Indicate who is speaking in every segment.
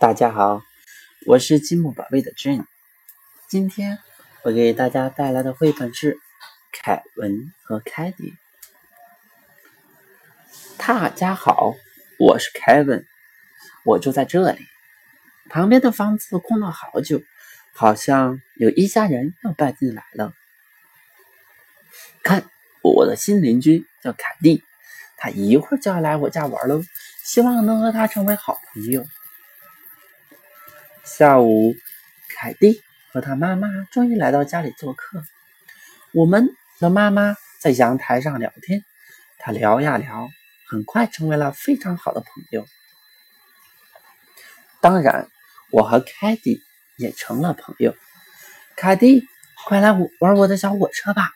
Speaker 1: 大家好，我是积木宝贝的 Jane。今天我给大家带来的绘本是《凯文和凯蒂》。大家好，我是凯文，我住在这里。旁边的房子空了好久，好像有一家人要搬进来了。看，我的新邻居叫凯蒂，他一会儿就要来我家玩喽，希望能和他成为好朋友。下午，凯蒂和他妈妈终于来到家里做客。我们的妈妈在阳台上聊天，她聊呀聊，很快成为了非常好的朋友。当然，我和凯蒂也成了朋友。凯蒂，快来玩我的小火车吧！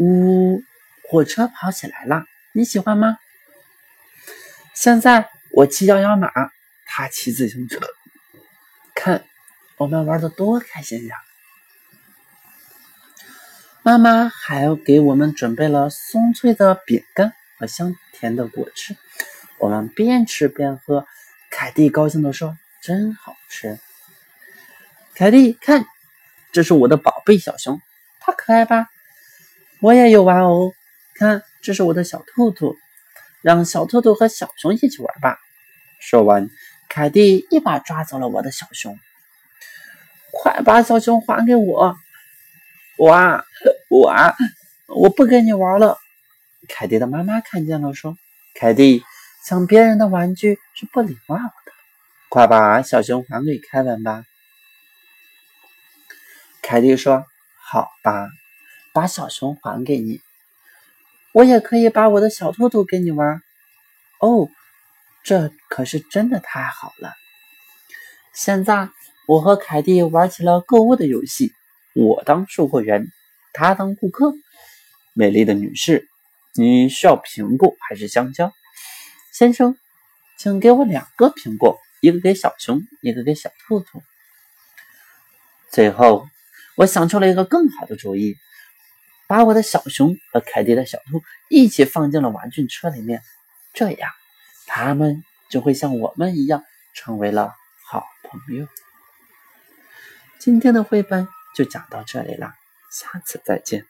Speaker 1: 呜，火车跑起来了，你喜欢吗？现在我骑摇摇马，他骑自行车。看，我们玩的多开心呀！妈妈还给我们准备了松脆的饼干和香甜的果汁，我们边吃边喝。凯蒂高兴地说：“真好吃！”凯蒂，看，这是我的宝贝小熊，它可爱吧？我也有玩偶，看，这是我的小兔兔，让小兔兔和小熊一起玩吧。说完。凯蒂一把抓走了我的小熊，快把小熊还给我！我我我不跟你玩了。凯蒂的妈妈看见了，说：“凯蒂抢别人的玩具是不礼貌的，快把小熊还给凯文吧。”凯蒂说：“好吧，把小熊还给你。我也可以把我的小兔兔给你玩。”哦。这可是真的太好了！现在我和凯蒂玩起了购物的游戏，我当售货员，他当顾客。美丽的女士，你需要苹果还是香蕉？先生，请给我两个苹果，一个给小熊，一个给小兔兔。最后，我想出了一个更好的主意，把我的小熊和凯蒂的小兔一起放进了玩具车里面，这样。他们就会像我们一样，成为了好朋友。今天的绘本就讲到这里了，下次再见。